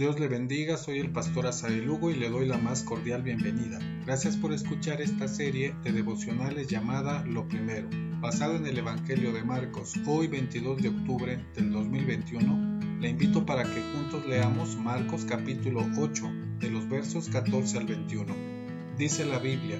Dios le bendiga, soy el pastor Asael Lugo y le doy la más cordial bienvenida. Gracias por escuchar esta serie de devocionales llamada Lo Primero, basada en el Evangelio de Marcos. Hoy 22 de octubre del 2021, le invito para que juntos leamos Marcos capítulo 8 de los versos 14 al 21. Dice la Biblia,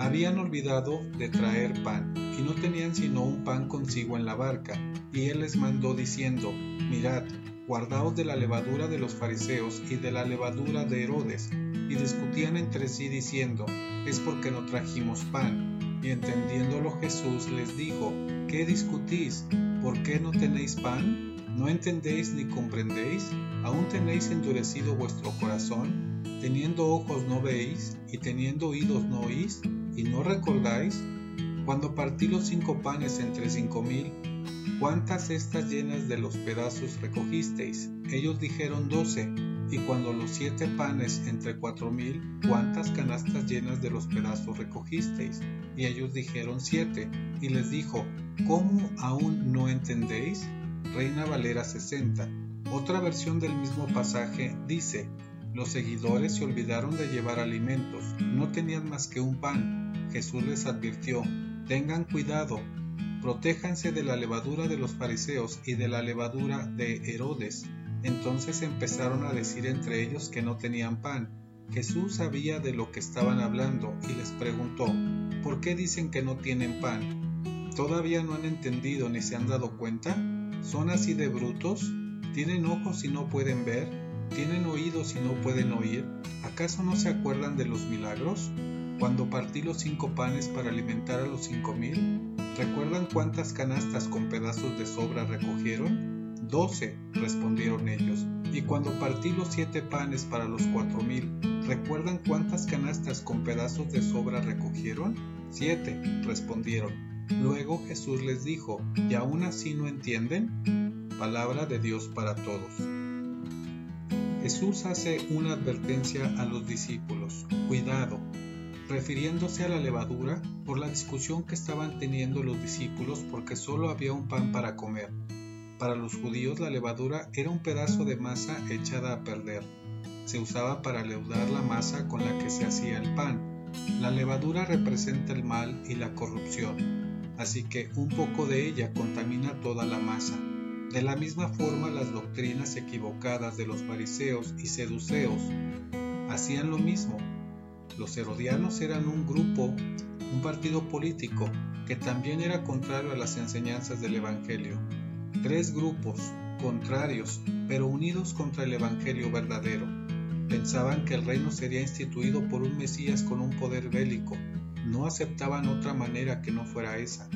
habían olvidado de traer pan y no tenían sino un pan consigo en la barca, y él les mandó diciendo, mirad, guardaos de la levadura de los fariseos y de la levadura de Herodes, y discutían entre sí diciendo, es porque no trajimos pan. Y entendiéndolo Jesús les dijo, ¿qué discutís? ¿Por qué no tenéis pan? ¿No entendéis ni comprendéis? ¿Aún tenéis endurecido vuestro corazón? Teniendo ojos no veis, y teniendo oídos no oís, y no recordáis? Cuando partí los cinco panes entre cinco mil, ¿Cuántas cestas llenas de los pedazos recogisteis? Ellos dijeron doce. Y cuando los siete panes entre cuatro mil, ¿cuántas canastas llenas de los pedazos recogisteis? Y ellos dijeron siete. Y les dijo, ¿cómo aún no entendéis? Reina Valera 60. Otra versión del mismo pasaje dice, los seguidores se olvidaron de llevar alimentos, no tenían más que un pan. Jesús les advirtió, tengan cuidado, Protéjanse de la levadura de los fariseos y de la levadura de Herodes. Entonces empezaron a decir entre ellos que no tenían pan. Jesús sabía de lo que estaban hablando y les preguntó, ¿por qué dicen que no tienen pan? ¿Todavía no han entendido ni se han dado cuenta? ¿Son así de brutos? ¿Tienen ojos y no pueden ver? ¿Tienen oídos y no pueden oír? ¿Acaso no se acuerdan de los milagros? Cuando partí los cinco panes para alimentar a los cinco mil, ¿Recuerdan cuántas canastas con pedazos de sobra recogieron? Doce, respondieron ellos. Y cuando partí los siete panes para los cuatro mil, ¿recuerdan cuántas canastas con pedazos de sobra recogieron? Siete, respondieron. Luego Jesús les dijo, ¿y aún así no entienden? Palabra de Dios para todos. Jesús hace una advertencia a los discípulos. Cuidado, refiriéndose a la levadura por la discusión que estaban teniendo los discípulos porque solo había un pan para comer. Para los judíos la levadura era un pedazo de masa echada a perder. Se usaba para leudar la masa con la que se hacía el pan. La levadura representa el mal y la corrupción, así que un poco de ella contamina toda la masa. De la misma forma las doctrinas equivocadas de los fariseos y seduceos hacían lo mismo, los herodianos eran un grupo, un partido político que también era contrario a las enseñanzas del Evangelio. Tres grupos, contrarios, pero unidos contra el Evangelio verdadero. Pensaban que el reino sería instituido por un Mesías con un poder bélico. No aceptaban otra manera que no fuera esa.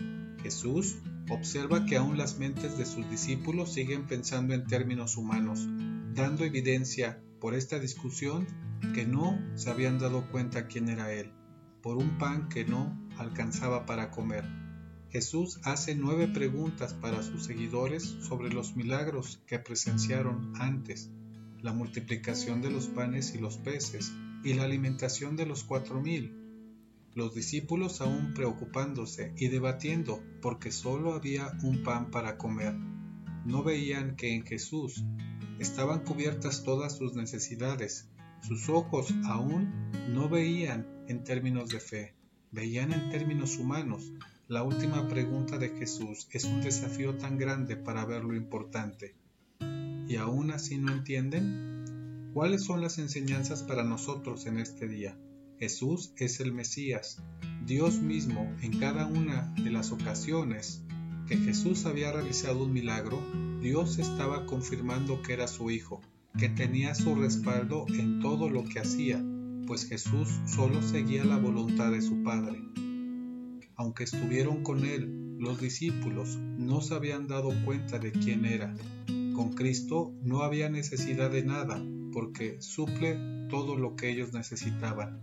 Jesús observa que aún las mentes de sus discípulos siguen pensando en términos humanos, dando evidencia por esta discusión que no se habían dado cuenta quién era Él, por un pan que no alcanzaba para comer. Jesús hace nueve preguntas para sus seguidores sobre los milagros que presenciaron antes, la multiplicación de los panes y los peces y la alimentación de los cuatro mil. Los discípulos aún preocupándose y debatiendo porque solo había un pan para comer. No veían que en Jesús estaban cubiertas todas sus necesidades sus ojos aún no veían en términos de fe, veían en términos humanos. La última pregunta de Jesús es un desafío tan grande para ver lo importante. ¿Y aún así no entienden? ¿Cuáles son las enseñanzas para nosotros en este día? Jesús es el Mesías. Dios mismo, en cada una de las ocasiones que Jesús había realizado un milagro, Dios estaba confirmando que era su Hijo que tenía su respaldo en todo lo que hacía, pues Jesús solo seguía la voluntad de su Padre. Aunque estuvieron con él, los discípulos no se habían dado cuenta de quién era. Con Cristo no había necesidad de nada, porque suple todo lo que ellos necesitaban.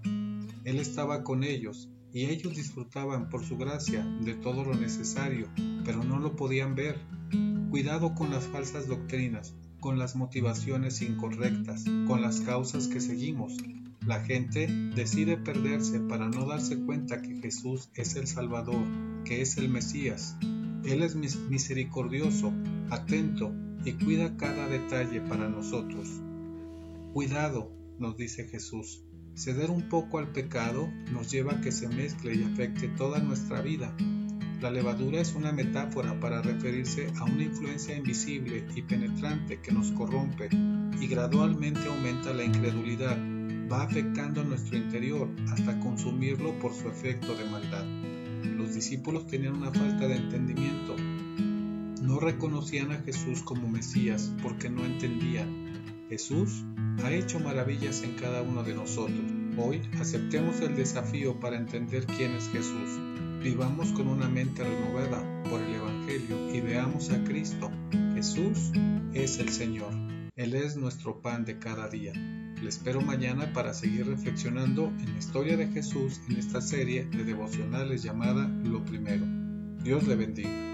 Él estaba con ellos y ellos disfrutaban por su gracia de todo lo necesario, pero no lo podían ver. Cuidado con las falsas doctrinas, con las motivaciones incorrectas, con las causas que seguimos. La gente decide perderse para no darse cuenta que Jesús es el Salvador, que es el Mesías. Él es misericordioso, atento y cuida cada detalle para nosotros. Cuidado, nos dice Jesús. Ceder un poco al pecado nos lleva a que se mezcle y afecte toda nuestra vida. La levadura es una metáfora para referirse a una influencia invisible y penetrante que nos corrompe y gradualmente aumenta la incredulidad, va afectando nuestro interior hasta consumirlo por su efecto de maldad. Los discípulos tenían una falta de entendimiento. No reconocían a Jesús como Mesías porque no entendían. Jesús ha hecho maravillas en cada uno de nosotros. Hoy aceptemos el desafío para entender quién es Jesús. Vivamos con una mente renovada por el Evangelio y veamos a Cristo. Jesús es el Señor. Él es nuestro pan de cada día. Le espero mañana para seguir reflexionando en la historia de Jesús en esta serie de devocionales llamada Lo Primero. Dios le bendiga.